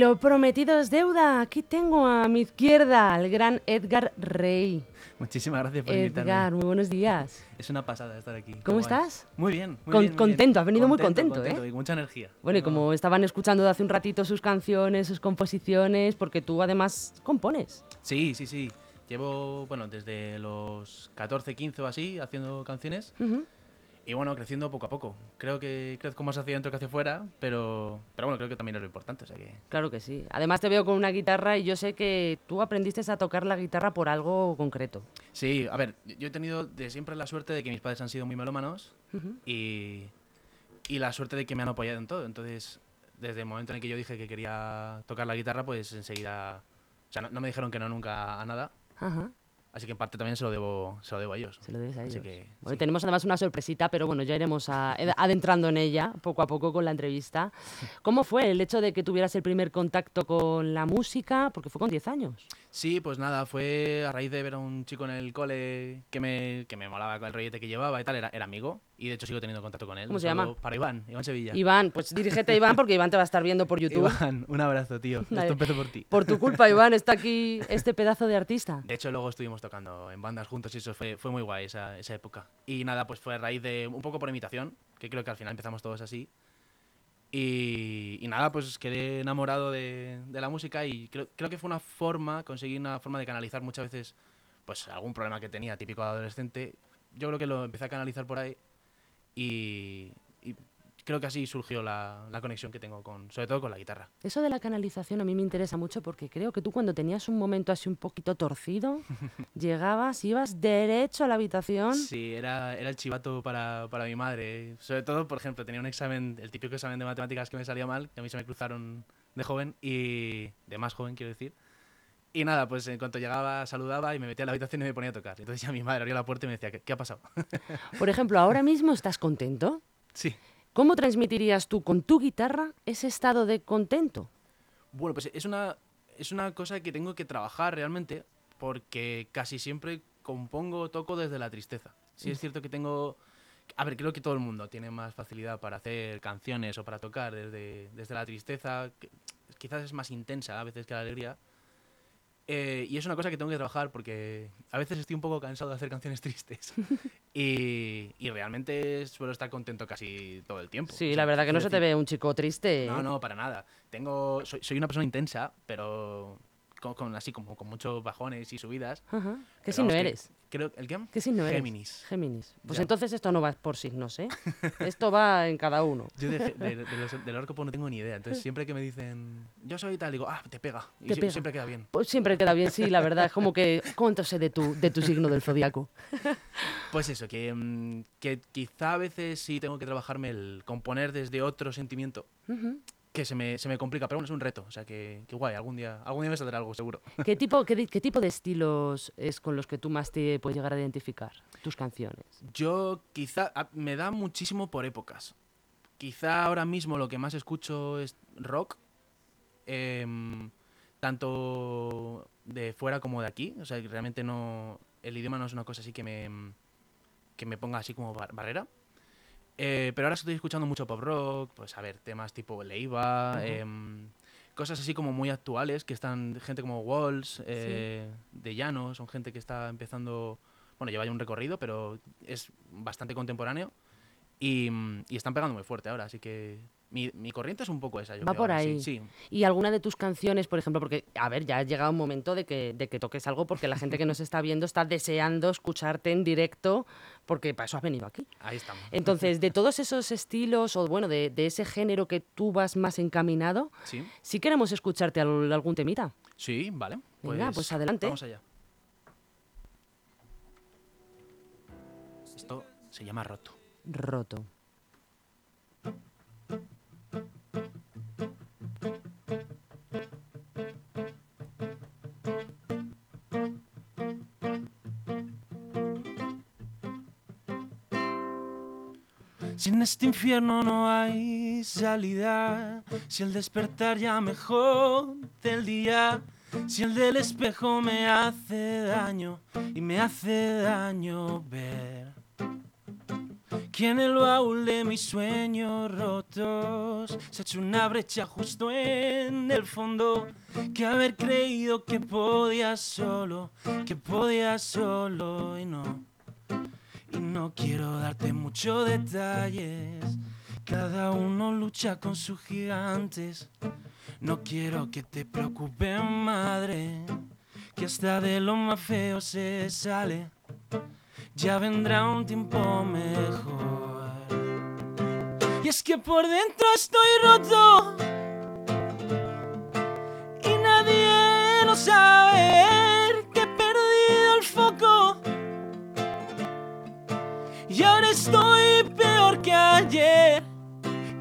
lo prometido es deuda. Aquí tengo a mi izquierda al gran Edgar Rey. Muchísimas gracias por invitarme. Edgar, muy buenos días. Es una pasada estar aquí. ¿Cómo estás? Muy bien, muy Con- bien, muy contento, bien. has venido muy contento, contento ¿eh? Y mucha energía. Bueno, y como estaban escuchando de hace un ratito sus canciones, sus composiciones, porque tú además compones. Sí, sí, sí. Llevo, bueno, desde los 14, 15 o así, haciendo canciones. Ujú. Y bueno, creciendo poco a poco. Creo que crezco más hacia adentro que hacia afuera, pero, pero bueno, creo que también es lo importante. O sea que Claro que sí. Además te veo con una guitarra y yo sé que tú aprendiste a tocar la guitarra por algo concreto. Sí, a ver, yo he tenido de siempre la suerte de que mis padres han sido muy melómanos Ujú. y, y la suerte de que me han apoyado en todo. Entonces, desde el momento en el que yo dije que quería tocar la guitarra, pues enseguida... O sea, no, no me dijeron que no nunca a nada, Ajá. Así que en parte también se lo debo, se lo debo a ellos. Se lo debes a Así ellos. que, Bueno, sí. tenemos además una sorpresita, pero bueno, ya iremos a- ed- adentrando en ella poco a poco con la entrevista. ¿Cómo fue el hecho de que tuvieras el primer contacto con la música? Porque fue con 10 años. Sí, pues nada, fue a raíz de ver a un chico en el cole que me, que me molaba con el rollete que llevaba y tal, era, era amigo, y de hecho sigo teniendo contacto con él. ¿Cómo se llama? Para Iván, Iván Sevilla. Iván, pues dirígete a Iván porque Iván te va a estar viendo por YouTube. Iván, un abrazo, tío. Dale. Esto empezó por ti. Por tu culpa, Iván, está aquí este pedazo de artista. De hecho, luego estuvimos tocando en bandas juntos y eso fue, fue muy guay esa, esa época. Y nada, pues fue a raíz de un poco por imitación, que creo que al final empezamos todos así. Y, y nada, pues quedé enamorado de, de la música y creo, creo que fue una forma, conseguí una forma de canalizar muchas veces pues algún problema que tenía típico adolescente. Yo creo que lo empecé a canalizar por ahí y creo que así surgió la, la conexión que tengo con, sobre todo con la guitarra. Eso de la canalización a mí me interesa mucho porque creo que tú cuando tenías un momento así un poquito torcido, llegabas, ibas derecho a la habitación. Sí, era, era el chivato para, para mi madre. Sobre todo, por ejemplo, tenía un examen, el típico examen de matemáticas que me salía mal, que a mí se me cruzaron de joven y de más joven, quiero decir. Y nada, pues en cuanto llegaba, saludaba y me metía a la habitación y me ponía a tocar. Entonces ya mi madre abría la puerta y me decía, ¿qué, qué ha pasado? Por ejemplo, ahora mismo estás contento. sí. ¿Cómo transmitirías tú con tu guitarra ese estado de contento? Bueno, pues es una, es una cosa que tengo que trabajar realmente porque casi siempre compongo, toco desde la tristeza. Sí es cierto que tengo... A ver, creo que todo el mundo tiene más facilidad para hacer canciones o para tocar desde, desde la tristeza. quizás es más intensa a veces que la alegría. Eh, y es una cosa que tengo que trabajar porque a veces estoy un poco cansado de hacer canciones tristes. y, y realmente suelo estar contento casi todo el tiempo. Sí, O sea, la verdad que no se te ve un chico triste. no, no, para nada. Tengo, soy, soy una persona intensa, pero con, con así como con muchos bajones y subidas. Ajá. ¿Qué vamos, que- eres? Creo, ¿El qué? ¿Qué signo eres? Géminis. Géminis. Pues Ya. entonces esto no va por signos, ¿eh? esto va en cada uno. Yo de, de- de los- del horóscopo no tengo ni idea. Entonces siempre que me dicen, yo soy tal, digo, ah, te pega. Y Te sie- pega. siempre queda bien. Pues siempre queda bien, sí, la verdad. Es como que, ¿cuánto sé de tu, de tu signo del zodiaco? Pues eso, que, mm, que quizá a veces sí tengo que trabajarme el componer desde otro sentimiento Ujú. Que se me, se me complica, pero bueno, es un reto. O sea, que, que guay, algún día, algún día me saldrá algo, seguro. ¿Qué tipo, qué, qué tipo de estilos es con los que tú más te puedes llegar a identificar? Tus canciones. Yo quizá me da muchísimo por épocas. Quizá ahora mismo lo que más escucho es rock, em, tanto de fuera como de aquí. O sea, que realmente no el idioma no es una cosa así que me que me ponga así como bar- barrera. Eh, pero ahora estoy escuchando mucho pop rock, pues a ver, temas tipo Leiva, em, cosas así como muy actuales, que están gente como Walls, eh, de Llano, son gente que está empezando, bueno, lleva ya un recorrido, pero es bastante contemporáneo y, y están pegando muy fuerte ahora, así que mi, mi corriente es un poco esa. Yo Va creo, por ahora, sí, ahí. Sí, Y alguna de tus canciones, por ejemplo, porque, a ver, ya ha llegado un momento de que, de que toques algo porque la gente que nos está viendo está deseando escucharte en directo porque para eso has venido aquí. ahí estamos. Entonces, de todos esos estilos o, bueno, de, de ese género que tú vas más encaminado, Sí, si queremos escucharte al- algún temita. sí, vale. Venga, pues adelante. Vamos allá. Esto se llama roto. Roto. Si en este infierno no hay salida, si el despertar ya mejor del día, si el del espejo me hace daño y me hace daño ver que en el baúl de mis sueños rotos se ha hecho una brecha justo en el fondo. Que haber creído que podía solo, que podía solo y no. Y no quiero darte muchos detalles. Cada uno lucha con sus gigantes. No quiero que te preocupes, madre, que hasta de lo más feo se sale. Ya vendrá un tiempo mejor. Y es que por dentro estoy roto. Y nadie lo sabe que he perdido el foco. Y ahora estoy peor que ayer.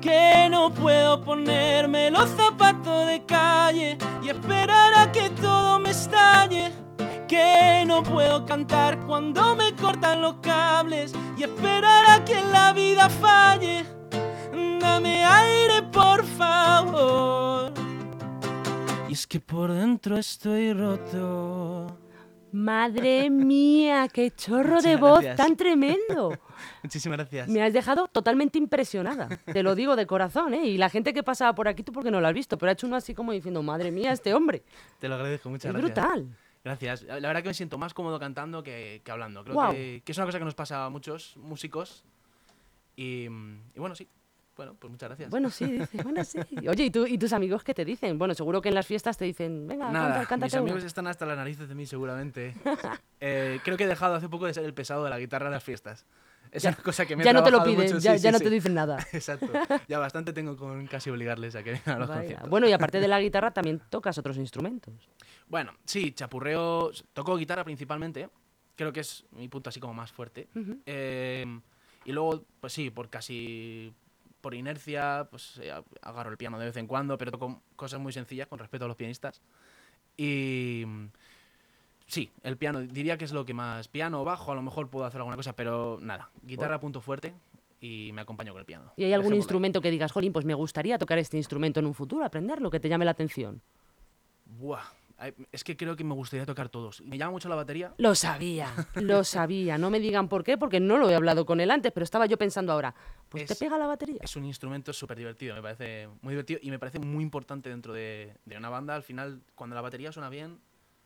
Que no puedo ponerme los zapatos de calle y esperar a que todo me estalle. Que no puedo cantar cuando me cortan los cables y esperar a que la vida falle. Dame aire, por favor. Y es que por dentro estoy roto. Madre mía, qué chorro de voz gracias. tan tremendo. Muchísimas gracias. Me has dejado totalmente impresionada. Te lo digo de corazón, ¿eh? Y la gente que pasaba por aquí, tú porque no lo has visto, pero ha hecho uno así como diciendo, madre mía, este hombre. Te lo agradezco, muchas es gracias. brutal. Gracias. La verdad que me siento más cómodo cantando que, que hablando. Creo Guau. que, que es una cosa que nos pasa a muchos músicos. Y, y bueno, sí. Bueno, pues muchas gracias. Bueno, sí, dice, bueno, sí. Oye, ¿y, tú, ¿y tus amigos qué te dicen? Bueno, seguro que en las fiestas te dicen, venga, Nada, canta, cántate mis amigos están hasta las narices de mí seguramente. Eh, creo que he dejado hace poco de ser el pesado de la guitarra en las fiestas. Es Ya- una cosa que me Ya no te lo piden, mucho, ya, sí, ya sí, no sí. te dicen nada. Exacto. Ya bastante tengo con casi obligarles a que vengan a los Vaya. conciertos. Bueno, y aparte de la guitarra también tocas otros instrumentos. Bueno, sí, chapurreo. Toco guitarra principalmente. Creo que es mi punto así como más fuerte. Eh, y luego, pues sí, por casi. Por inercia, pues eh, agarro el piano de vez en cuando, pero toco cosas muy sencillas con respecto a los pianistas. Y. Sí, el piano, diría que es lo que más. Piano o bajo, a lo mejor puedo hacer alguna cosa, pero nada. Guitarra, punto fuerte y me acompaño con el piano. ¿Y hay algún instrumento que digas, Jolín, pues me gustaría tocar este instrumento en un futuro, aprenderlo, que te llame la atención? Buah, es que creo que me gustaría tocar todos. Me llama mucho la batería. Lo sabía, lo sabía. No me digan por qué, porque no lo he hablado con él antes, pero estaba yo pensando ahora, pues te Es- pega la batería. Es un instrumento súper divertido, me parece muy divertido y me parece muy importante dentro de, de una banda. Al final, cuando la batería suena bien,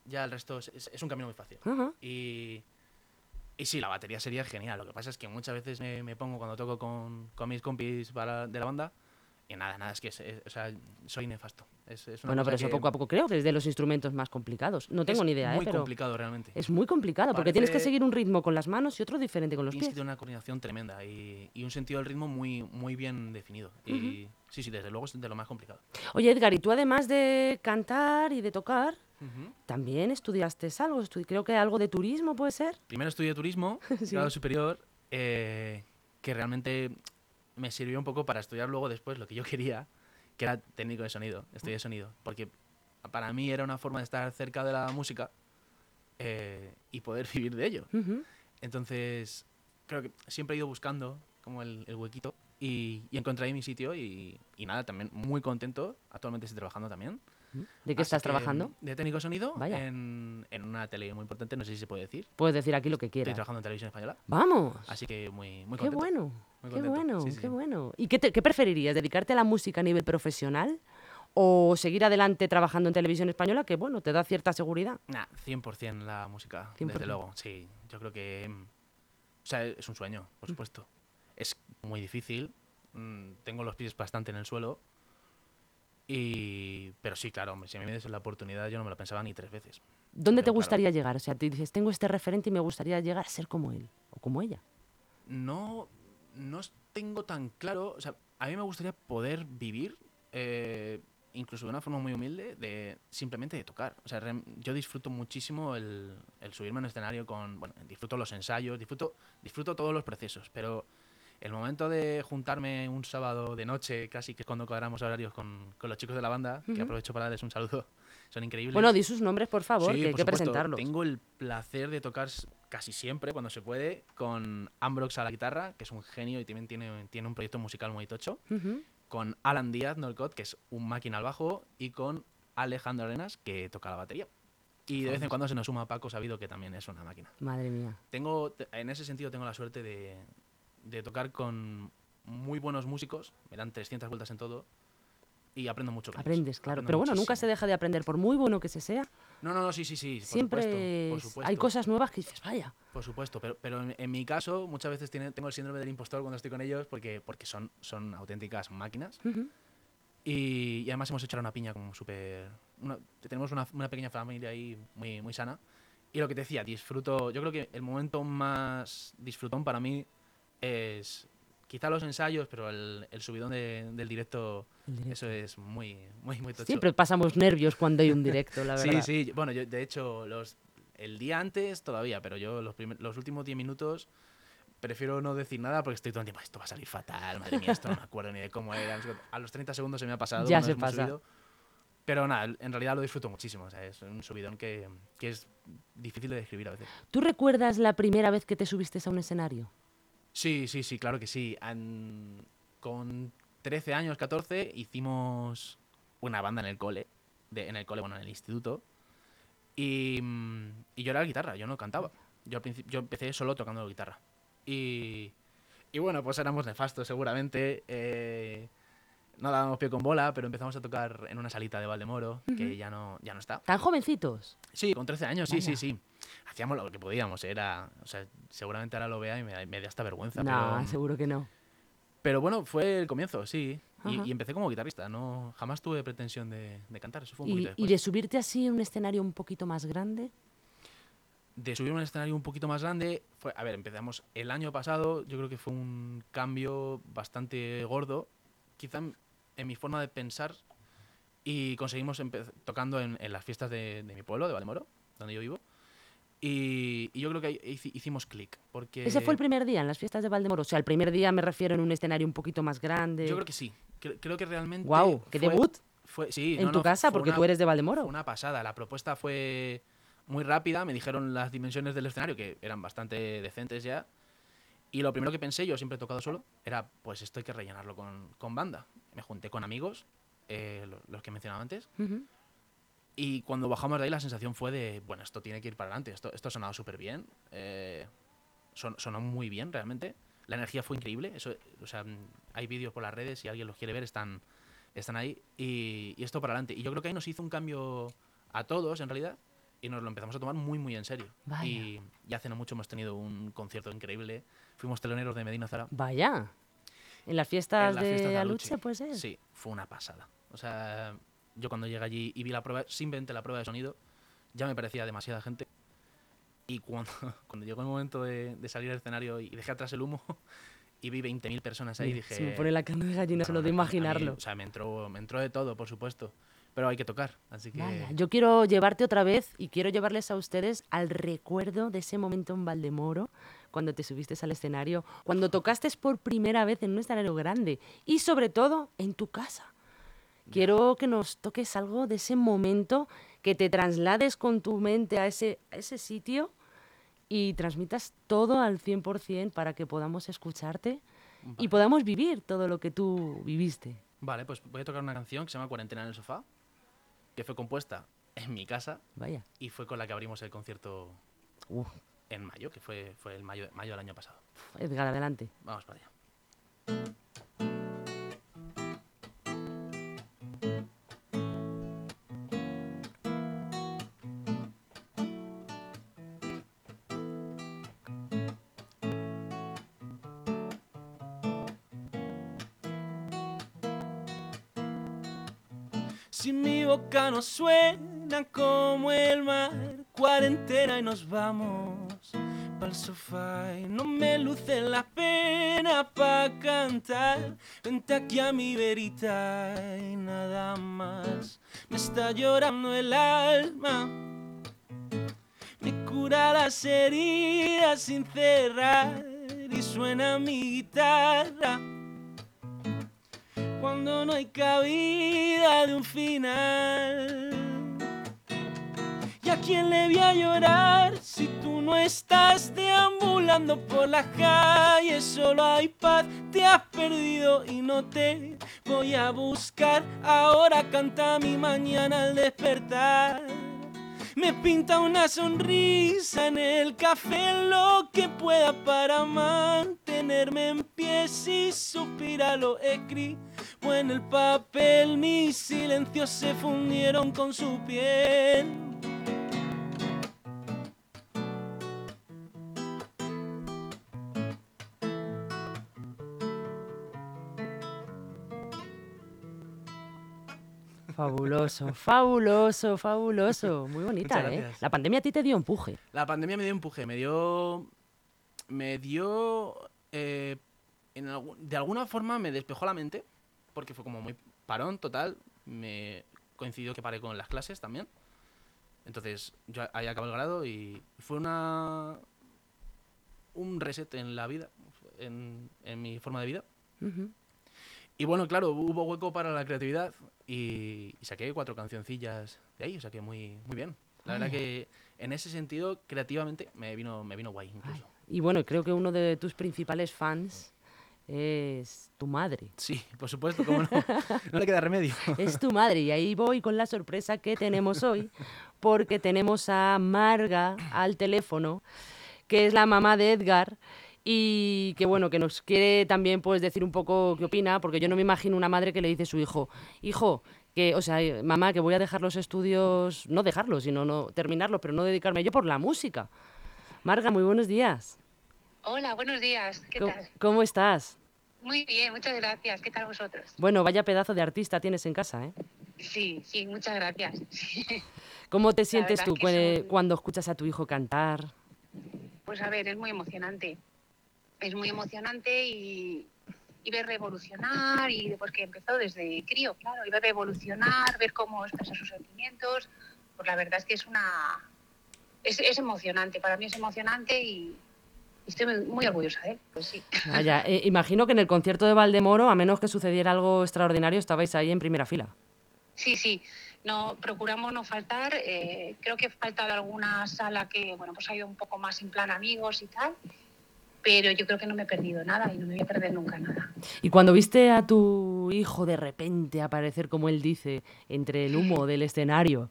ya el resto es, es- es un camino muy fácil. Y, y sí, la batería sería genial. Lo que pasa es que muchas veces me, me pongo cuando toco con, con mis compis para- de la banda y nada, nada, es que es- es- o sea, soy nefasto. Es, es Bueno, pero eso poco a poco creo que es de los instrumentos más complicados. No tengo es ni idea, ¿eh? muy Pero complicado realmente. es muy complicado porque tienes que seguir un ritmo con las manos y otro diferente con los Tienes que pies. tener una coordinación tremenda y, y un sentido del ritmo muy, muy bien definido. Y sí, sí, desde luego es de lo más complicado. Oye, Edgar, y tú además de cantar y de tocar, también estudiaste algo. Estu- creo que algo de turismo puede ser. Primero estudié turismo, Sí. grado superior, eh, que realmente me sirvió un poco para estudiar luego después lo que yo quería, que era técnico de sonido, estudié sonido, porque para mí era una forma de estar cerca de la música eh, y poder vivir de ello. Entonces, creo que siempre he ido buscando como el, el huequito y, y encontré ahí mi sitio y, y nada, también muy contento. Actualmente estoy trabajando también. ¿De qué Así estás que, trabajando? De técnico de sonido Vaya. en, en una tele muy importante, no sé si se puede decir. Puedes decir aquí lo que Estoy quieras. trabajando en televisión española, Vamos. así que muy, muy Qué contento. bueno, Muy qué bueno, Sí, sí, qué bueno. ¿Y qué, te- qué preferirías? ¿Dedicarte a la música a nivel profesional o seguir adelante trabajando en televisión española, que bueno, te da cierta seguridad? Nah, 100% la música, 100%. desde luego, sí. Yo creo que... mm, O sea, es un sueño, Mm. por supuesto. Es muy difícil, mm, tengo los pies bastante en el suelo, y... pero sí, claro, hombre, si a mí me des la oportunidad yo no me lo pensaba ni tres veces. ¿Dónde te claro. gustaría llegar? O sea, te dices, tengo este referente y me gustaría llegar a ser como él o como ella. No, no tengo tan claro, o sea, a mí me gustaría poder vivir, eh, incluso de una forma muy humilde, de simplemente de tocar. O sea, yo disfruto muchísimo el, el subirme en escenario con, bueno, disfruto los ensayos, disfruto, disfruto todos los procesos, pero el momento de juntarme un sábado de noche, casi que es cuando cuadramos horarios con, con los chicos de la banda, que aprovecho para darles un saludo, son increíbles. Bueno, di sus nombres, por favor, Sí, que hay por que supuesto. presentarlos. Tengo el placer de tocar casi siempre, cuando se puede, con Ambrox a la guitarra, que es un genio y también tiene, tiene un proyecto musical muy tocho, Ujú. con Alan Díaz Norcott, que es un máquina al bajo, y con Alejandro Arenas, que toca la batería. Y de vez en cuando se nos suma Paco Sabido, que también es una máquina. Madre mía. Tengo, te- en ese sentido tengo la suerte de, de tocar con muy buenos músicos, me dan 300 vueltas en todo y aprendo mucho. con ellos. Aprendes, claro. Aprendo Pero bueno, nunca se muchísimo. deja de aprender, por muy bueno que se sea. No, no, no, sí, sí, sí. por siempre supuesto, por es- supuesto. hay cosas nuevas que dices, vaya. Por supuesto, pero, pero en, en mi caso muchas veces tiene- tengo el síndrome del impostor cuando estoy con ellos porque, porque son, son auténticas máquinas. Ujú. Y, y además hemos hecho una piña como súper... Tenemos una, una pequeña familia ahí muy, muy sana. Y lo que te decía, disfruto... Yo creo que el momento más disfrutón para mí es quizá los ensayos, pero el, el subidón de- del directo, directo. eso es muy, muy, muy tocho. Siempre pasamos nervios cuando hay un directo, la Sí, verdad. sí. Bueno, yo de hecho, los, el día antes todavía, pero yo los, primer- los últimos 10 minutos prefiero no decir nada porque estoy todo el tiempo, esto va a salir fatal, madre mía, esto no me acuerdo ni de cómo era. no sé qué". A los 30 segundos se me ha pasado. Ya se pasa. subido. Pero nada, en realidad lo disfruto muchísimo. O sea, es un subidón que, que es difícil de describir a veces. ¿Tú recuerdas la primera vez que te subiste a un escenario? Sí, sí, sí, claro que sí. Con 13 años, 14, hicimos una banda en el cole. De, en el cole, bueno, en el instituto. Y, mm, yo era la guitarra, yo no cantaba. Yo, yo empecé solo tocando la guitarra. Y, y bueno, pues éramos nefastos seguramente. eh, no dábamos pie con bola, pero empezamos a tocar en una salita de Valdemoro, que ya no, ya no está. ¿Tan jovencitos? Sí, con 13 años, sí, sí, sí. Hacíamos lo que podíamos, era... O sea, seguramente ahora lo vea y me, da- me da hasta vergüenza. No, pero, seguro que no. pero bueno, fue el comienzo, sí. Y, empecé como guitarrista, no jamás tuve pretensión de, de cantar, eso fue un Y, poquito y de subirte así en un escenario un poquito más grande. De subir a un escenario un poquito más grande, fue, a ver, empezamos el año pasado, yo creo que fue un cambio bastante gordo, quizá en, mi forma de pensar, y conseguimos tocando en, en las fiestas de, de mi pueblo, de Valdemoro, donde yo vivo, y, y yo creo que hicimos clic, porque... Ese fue el primer día en las fiestas de Valdemoro. O sea, el primer día me refiero en un escenario un poquito más grande. Yo creo que sí, Cre- creo que realmente... ¡Guau! ¡Qué fue- debut! Fue, sí, en no, tu no, casa, porque una- tú eres de Valdemoro. Fue una pasada. La propuesta fue muy rápida. Me dijeron las dimensiones del escenario, que eran bastante decentes ya. Y lo primero que pensé, yo siempre he tocado solo, era, pues esto hay que rellenarlo con, con banda. Me junté con amigos, eh, lo- los que mencionaba antes. Y cuando bajamos de ahí, la sensación fue de, bueno, esto tiene que ir para adelante. Esto, esto ha sonado súper bien. eh, son- sonó muy bien, realmente. La energía fue increíble. Eso, o sea, hay vídeos por las redes, si alguien los quiere ver, están, están ahí. Y, y esto para adelante. Y yo creo que ahí nos hizo un cambio a todos, en realidad. Y nos lo empezamos a tomar muy, muy en serio. Vaya. Y, y hace no mucho hemos tenido un concierto increíble. Fuimos teloneros de Medina Zara. Vaya. En las fiestas En las de fiestas de Aluche, pues es. Sí, fue una pasada. O sea, yo cuando llegué allí y vi la prueba, simplemente la prueba de sonido, ya me parecía demasiada gente. Y cuando, cuando llegó el momento de, de salir al escenario y dejé atrás el humo y vi 20.000 personas ahí, Mira, dije... Se me pone la carne de gallina solo de "No, a mí", imaginarlo. o sea, me entró, me entró de todo, por supuesto. Pero hay que tocar, así que... Vaya, yo quiero llevarte otra vez y quiero llevarles a ustedes al recuerdo de ese momento en Valdemoro, cuando te subiste al escenario, cuando tocaste por primera vez en un escenario grande y sobre todo en tu casa. Quiero que nos toques algo de ese momento, que te traslades con tu mente a ese, a ese sitio y transmitas todo al 100% para que podamos escucharte y podamos vivir todo lo que tú viviste. Vale, pues voy a tocar una canción que se llama Cuarentena en el sofá, que fue compuesta en mi casa Vaya. y fue con la que abrimos el concierto Uf, en mayo, que fue, fue el mayo, mayo del año pasado. Edgar, adelante. Vamos para allá. Si mi boca no suena como el mar, cuarentena y nos vamos pa'l sofá y no me luce la pena pa' cantar. Vente aquí a mi verita y nada más. Me está llorando el alma, me cura las heridas sin cerrar y suena mi guitarra cuando no hay cabida de un final. ¿Y a quién le voy a llorar si tú no estás deambulando por las calles? Solo hay paz, te has perdido y no te voy a buscar. Ahora canta mi mañana al despertar. Me pinta una sonrisa en el café, lo que pueda para mantenerme en pie. Si suspira lo en el papel, mis silencios se fundieron con su piel. Fabuloso, fabuloso, fabuloso. Muy bonita, ¿eh? La pandemia a ti te dio empuje. La pandemia me dio empuje, me dio. Me dio. Eh, de alguna forma me despejó la mente, porque fue como muy parón total. Me coincidió que paré con las clases también. Entonces, yo ahí acabé el grado y fue una. un reset en la vida, en, mi forma de vida. Y bueno, claro, hubo hueco para la creatividad y, saqué cuatro cancioncillas de ahí, o sea que muy, muy bien. La verdad que en ese sentido, creativamente, me vino, me vino guay incluso. Y bueno, creo que uno de tus principales fans es tu madre. Sí, por supuesto, cómo no. No le queda remedio. Es tu madre. Y ahí voy con la sorpresa que tenemos hoy, porque tenemos a Marga al teléfono, que es la mamá de Edgar y que bueno, que nos quiere también pues decir un poco qué opina, porque yo no me imagino una madre que le dice a su hijo, hijo, que, o sea, mamá, que voy a dejar los estudios, no dejarlos, sino no terminarlos, pero no dedicarme yo por la música. Marga, muy buenos días. Hola, buenos días. ¿Qué tal? ¿Cómo estás? Muy bien, muchas gracias. ¿Qué tal vosotros? Bueno, vaya pedazo de artista tienes en casa, ¿eh? Sí, sí, muchas gracias. ¿Cómo te sientes tú cuando escuchas a tu hijo cantar? Pues a ver, es muy emocionante es muy emocionante y, y ver revolucionar y después que empezó desde crío, claro, y ver evolucionar, ver cómo expresa sus sentimientos, pues la verdad es que es una es, es emocionante, para mí es emocionante y, estoy muy, orgullosa de él, pues sí. Eh, imagino que en el concierto de Valdemoro, a menos que sucediera algo extraordinario, estabais ahí en primera fila. Sí, sí, no procuramos no faltar. Eh, creo que ha faltado alguna sala que, bueno, pues ha ido un poco más en plan amigos y tal pero yo creo que no me he perdido nada y no me voy a perder nunca nada. Y cuando viste a tu hijo de repente aparecer, como él dice, entre el humo del escenario,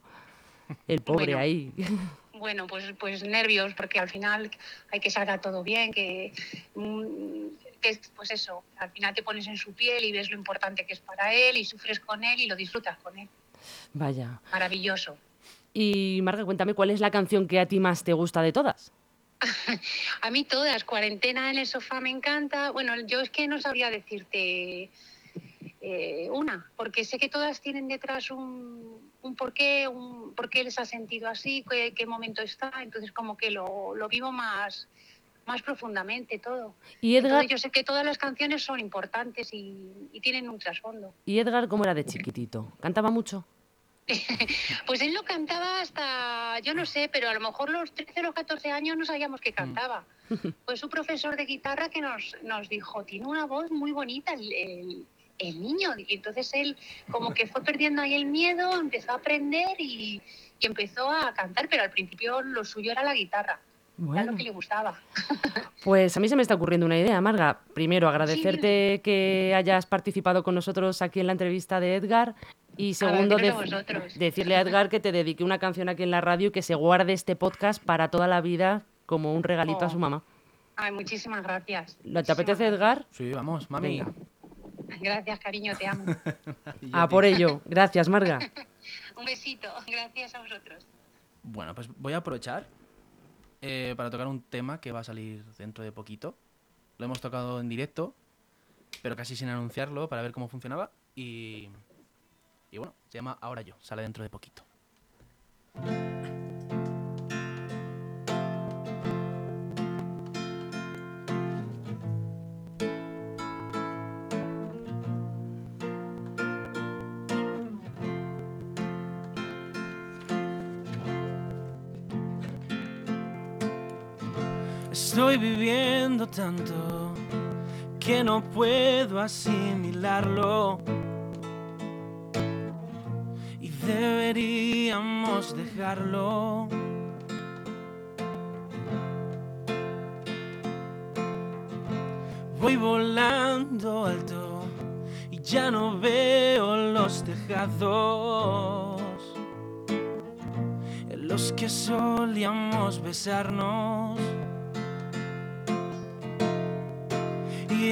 el pobre ahí. Bueno, pues, pues nervios, porque al final hay que salga todo bien, que, mm, que, pues eso, al final te pones en su piel y ves lo importante que es para él y sufres con él y lo disfrutas con él. Vaya. Maravilloso. Y Marga, cuéntame, ¿cuál es la canción que a ti más te gusta de todas? a mí todas, cuarentena en el sofá me encanta. Bueno, yo es que no sabría decirte eh, una, porque sé que todas tienen detrás un, un porqué, un por qué les ha sentido así, qué, qué momento está. Entonces como que lo, lo vivo más, más profundamente todo. Y Edgar... yo sé que todas las canciones son importantes y, y tienen un trasfondo. ¿Y Edgar cómo era de chiquitito? ¿Cantaba mucho? pues él lo cantaba hasta, yo no sé, pero a lo mejor los 13 o los 14 años no sabíamos que cantaba. Pues su profesor de guitarra que nos, nos dijo, tiene una voz muy bonita el, el, niño. Y entonces él como que fue perdiendo ahí el miedo, empezó a aprender y, y empezó a cantar, pero al principio lo suyo era la guitarra. Era lo que le gustaba. Pues a mí se me está ocurriendo una idea, Marga. Primero, agradecerte que hayas participado con nosotros aquí en la entrevista de Edgar y segundo, decirle a Edgar que te dedique una canción aquí en la radio y que se guarde este podcast para toda la vida como un regalito a su oh. mamá. Ay, muchísimas gracias. ¿Te apetece, Edgar? Sí, vamos, mami. Gracias, cariño, te amo. a por ello. Gracias, Marga. un besito. Gracias a vosotros. Bueno, pues voy a aprovechar eh, para tocar un tema que va a salir dentro de poquito. Lo hemos tocado en directo, pero casi sin anunciarlo para ver cómo funcionaba. Y y bueno, se llama Ahora yo, sale dentro de poquito. Estoy viviendo tanto que no puedo asimilarlo deberíamos dejarlo. Voy volando alto y ya no veo los tejados. El los que solíamos besarnos.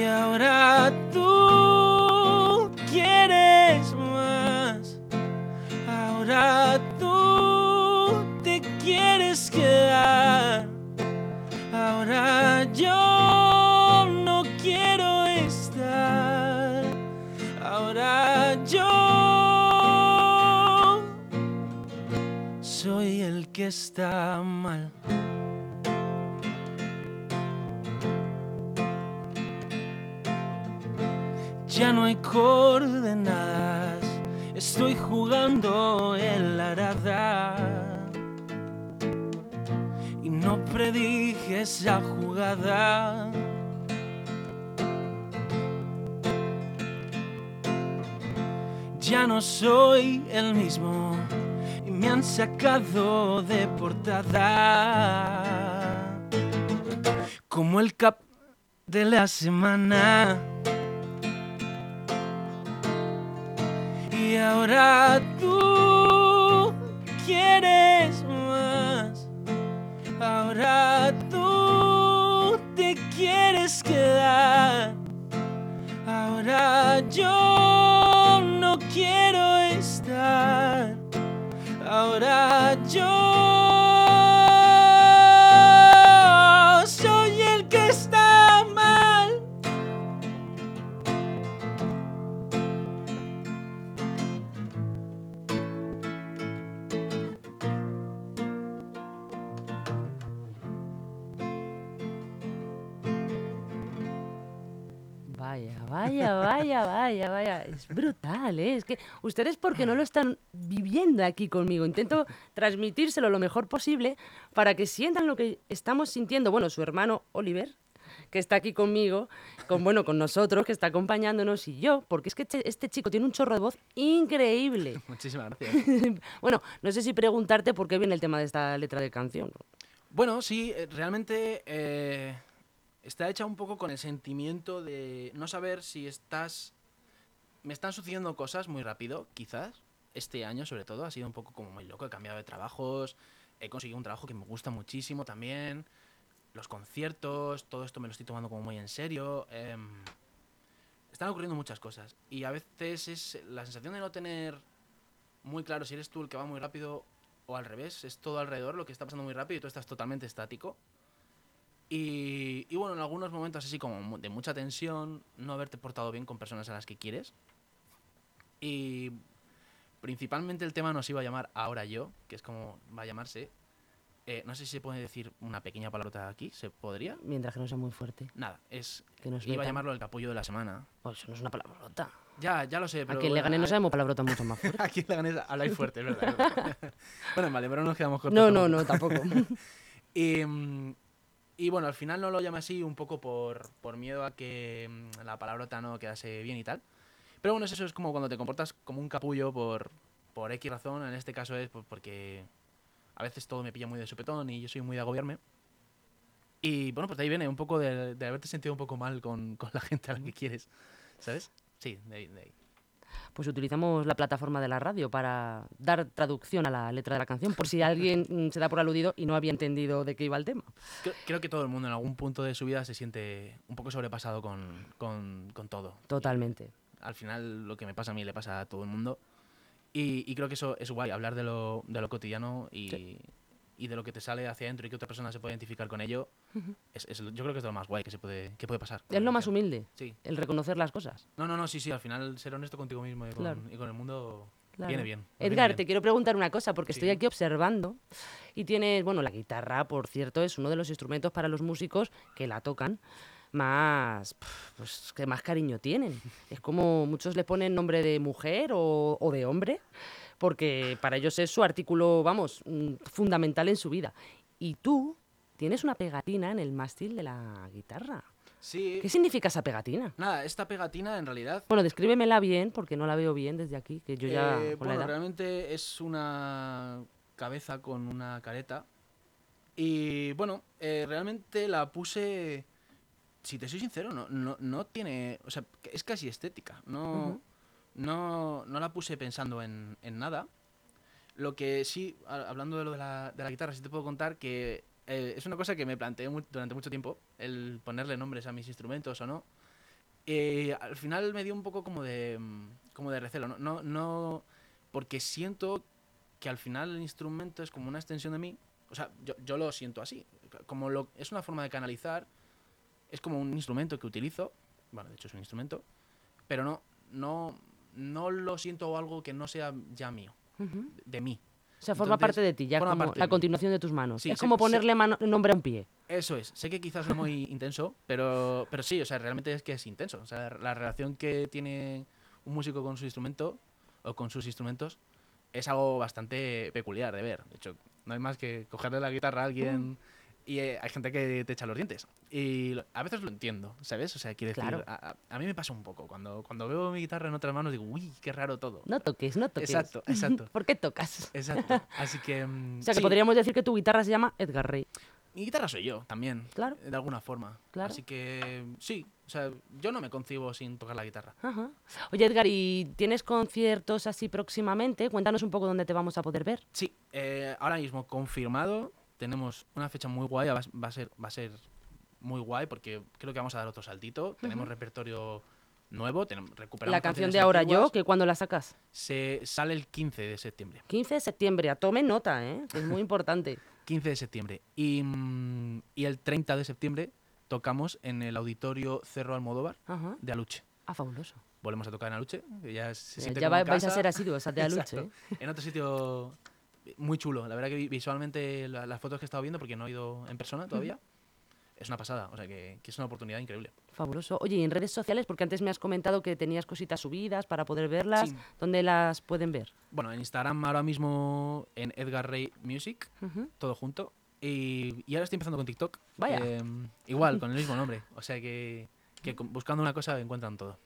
Y ahora tú quieres más. Ahora tú te quieres quedar. Ahora yo no quiero estar. Ahora yo soy el que está mal. Ya no hay coordenadas, estoy jugando el arada. Y no predije esa jugada. Ya no soy el mismo y me han sacado de portada. Como el cap de la semana. Ahora tú quieres más. Ahora tú te quieres quedar. Ahora yo no quiero estar. Ahora yo Vaya, vaya, vaya, vaya. Es brutal, ¿eh? Es que ustedes porque no lo están viviendo aquí conmigo. Intento transmitírselo lo mejor posible para que sientan lo que estamos sintiendo. Bueno, su hermano Oliver, que está aquí conmigo, con, bueno, con nosotros, que está acompañándonos, y yo, porque es que este, este chico tiene un chorro de voz increíble. Muchísimas gracias. bueno, no sé si preguntarte por qué viene el tema de esta letra de canción. Bueno, sí, eh, realmente eh, está hecha un poco con el sentimiento de no saber si estás... Me están sucediendo cosas muy rápido, quizás. Este año, sobre todo, ha sido un poco como muy loco. He cambiado de trabajos, he conseguido un trabajo que me gusta muchísimo también. Los conciertos, todo esto me lo estoy tomando como muy en serio. em, están ocurriendo muchas cosas. Y a veces es la sensación de no tener muy claro si eres tú el que va muy rápido o al revés. Es todo alrededor lo que está pasando muy rápido y tú estás totalmente estático. Y, y bueno, en algunos momentos así como de mucha tensión, no haberte portado bien con personas a las que quieres. Y principalmente el tema nos iba a llamar Ahora Yo, que es como va a llamarse. Eh, no sé si se puede decir una pequeña palabrota aquí, ¿se podría? Mientras que no sea muy fuerte. Nada, es... Que nos Iba a llamarlo el capullo de la semana. Pues eso no es una palabrota. Ya, ya lo sé, pero... a quien le bueno, gane no a- sabemos palabrotas mucho más fuertes. Aquí en Leganés habláis fuerte, es verdad. bueno, vale, pero no nos quedamos cortos. No, no, no, tampoco. Y, mm, y bueno, al final no lo llamé así un poco por, por miedo a que mm, la palabrota no quedase bien y tal. Pero bueno, es eso es como cuando te comportas como un capullo por, por X razón. En este caso es porque a veces todo me pilla muy de supetón y yo soy muy de agobiarme. Y bueno, pues de ahí viene un poco de, de haberte sentido un poco mal con, con la gente a la que quieres. ¿Sabes? Sí. De ahí. Pues utilizamos la plataforma de la radio para dar traducción a la letra de la canción, por si alguien mm, se da por aludido y no había entendido de qué iba el tema. Creo, creo que todo el mundo en algún punto de su vida se siente un poco sobrepasado con, con, con todo. Totalmente. al final lo que me pasa a mí le pasa a todo el mundo. Y, y creo que eso es guay, hablar de lo, de lo cotidiano y, Sí. Y de lo que te sale hacia adentro y que otra persona se puede identificar con ello. es, es- yo creo que es lo más guay que, se puede, que puede pasar. Es lo más humilde, Sí. el reconocer las cosas. No, no, no, sí, sí, al final ser honesto contigo mismo y con, Claro. y con el mundo Claro. viene bien. nos viene Edgar, bien. te quiero preguntar una cosa, porque estoy Sí. aquí observando y tienes, bueno, la guitarra, por cierto, es uno de los instrumentos para los músicos que la tocan más, pues, que más cariño tienen. Es como muchos le ponen nombre de mujer o, o de hombre, porque para ellos es su artículo, vamos, mm, fundamental en su vida. Y tú tienes una pegatina en el mástil de la guitarra. Sí. ¿Qué significa esa pegatina? Nada, esta pegatina en realidad Bueno, descríbemela bien, porque no la veo bien desde aquí, que yo ya Eh, bueno, edad- realmente es una cabeza con una careta. Y bueno, eh, realmente la puse. Si te soy sincero, no, no, no tiene. O sea, es casi estética. No. No, no la puse pensando en, en nada. Lo que sí, hablando de lo de la, de la guitarra, sí te puedo contar que eh, es una cosa que me planteé durante mucho tiempo, el ponerle nombres a mis instrumentos o no. Eh, al final me dio un poco como de, mm, como de recelo, ¿no? No, no, porque siento que al final el instrumento es como una extensión de mí. O sea, yo, yo lo siento así. Como lo, es una forma de canalizar, es como un instrumento que utilizo. Bueno, de hecho es un instrumento. Pero no, no, no lo siento algo que no sea ya mío, de mí. O sea, forma Entonces, parte de ti, ya como de la mí. continuación de tus manos. Sí, es sé- como sé- ponerle mano- nombre a un pie. Eso es. Sé que quizás es muy intenso, pero, pero sí, o sea, realmente es que es intenso. O sea, la relación que tiene un músico con su instrumento o con sus instrumentos es algo bastante peculiar de ver. De hecho, no hay más que cogerle la guitarra a alguien y eh, hay gente que te echa los dientes. Y lo- a veces lo entiendo, ¿sabes? O sea, quiere decir, Claro. a, a- mí me pasa un poco. Cuando, cuando veo mi guitarra en otras manos digo, uy, qué raro todo. No toques, no toques. Exacto, exacto. ¿Por qué tocas? Exacto. Así que... mm, O sea, que sí, podríamos decir que tu guitarra se llama Edgar Rey. Mi guitarra soy yo también. Claro. De alguna forma. Claro. Así que sí, o sea, yo no me concibo sin tocar la guitarra. Ajá. Oye, Edgar, ¿y tienes conciertos así próximamente? Cuéntanos un poco dónde te vamos a poder ver. Sí, eh, ahora mismo confirmado. Tenemos una fecha muy guay. Va, va a ser, va a ser muy guay porque creo que vamos a dar otro saltito. Tenemos repertorio nuevo. Tenemos, recuperamos la canción de Ahora antiguas. Yo, que cuando la sacas. Se sale el 15 de septiembre. 15 de septiembre, a tome nota, ¿eh? que es muy importante. 15 de septiembre. Y, mm, y el 30 de septiembre tocamos en el auditorio Cerro Almodóvar de Aluche. Ah, fabuloso. Volvemos a tocar en Aluche. Ya, se Ya siente ya va- vais a ser asiduos a de Aluche. ¿eh? En otro sitio muy chulo. La verdad que vi- visualmente la- las fotos que he estado viendo, porque no he ido en persona todavía, es una pasada. O sea que, que es una oportunidad increíble. Fabuloso. Oye, y en redes sociales, porque antes me has comentado que tenías cositas subidas para poder verlas, Sí. ¿dónde las pueden ver? Bueno, en Instagram ahora mismo en Edgar Ray Music, todo junto. Y, y ahora estoy empezando con TikTok. Vaya. eh, igual, con el mismo nombre. O sea que, que buscando una cosa encuentran todo.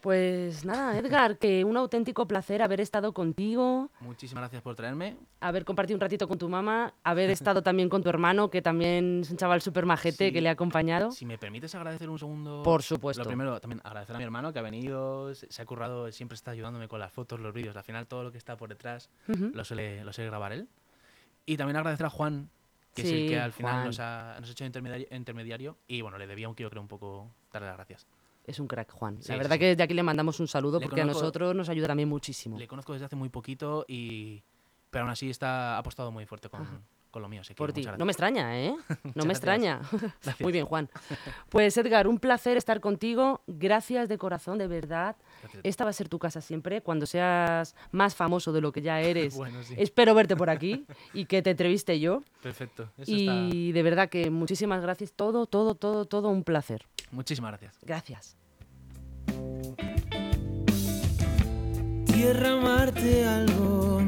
Pues nada, Edgar, que un auténtico placer haber estado contigo, Muchísimas gracias por traerme. haber compartido un ratito con tu mamá, haber estado también con tu hermano, que también es un chaval súper majete Sí. que le ha acompañado. Si me permites agradecer un segundo. Por supuesto. Lo primero, también agradecer a mi hermano que ha venido, se, ha currado, siempre está ayudándome con las fotos, los vídeos. Al final, todo lo que está por detrás Ujú. lo, suele, lo suele grabar él. Y también agradecer a Juan, que es el Sí, que al final Juan. nos ha, nos ha hecho intermediario, intermediario. Y bueno, le debía un yo creo, un poco darle las gracias. Es un crack, Juan. Sí, la verdad sí. que desde aquí le mandamos un saludo Le porque a nosotros nos ayuda también muchísimo. Le conozco desde hace muy poquito, y pero aún así está apostado muy fuerte con, Ajá. con lo mío. Así que Por ti. No me extraña, ¿eh? No me gracias. extraña. Gracias. Muy bien, Juan. Pues Edgar, un placer estar contigo. Gracias de corazón, de verdad. Gracias. Esta va a ser tu casa siempre, cuando seas más famoso de lo que ya eres. Bueno, sí. Espero verte por aquí y que te entreviste yo. Perfecto. Eso está... Y de verdad que muchísimas gracias. Todo, todo, todo, todo un placer. Muchísimas gracias. Gracias. Tierra, Marte, algo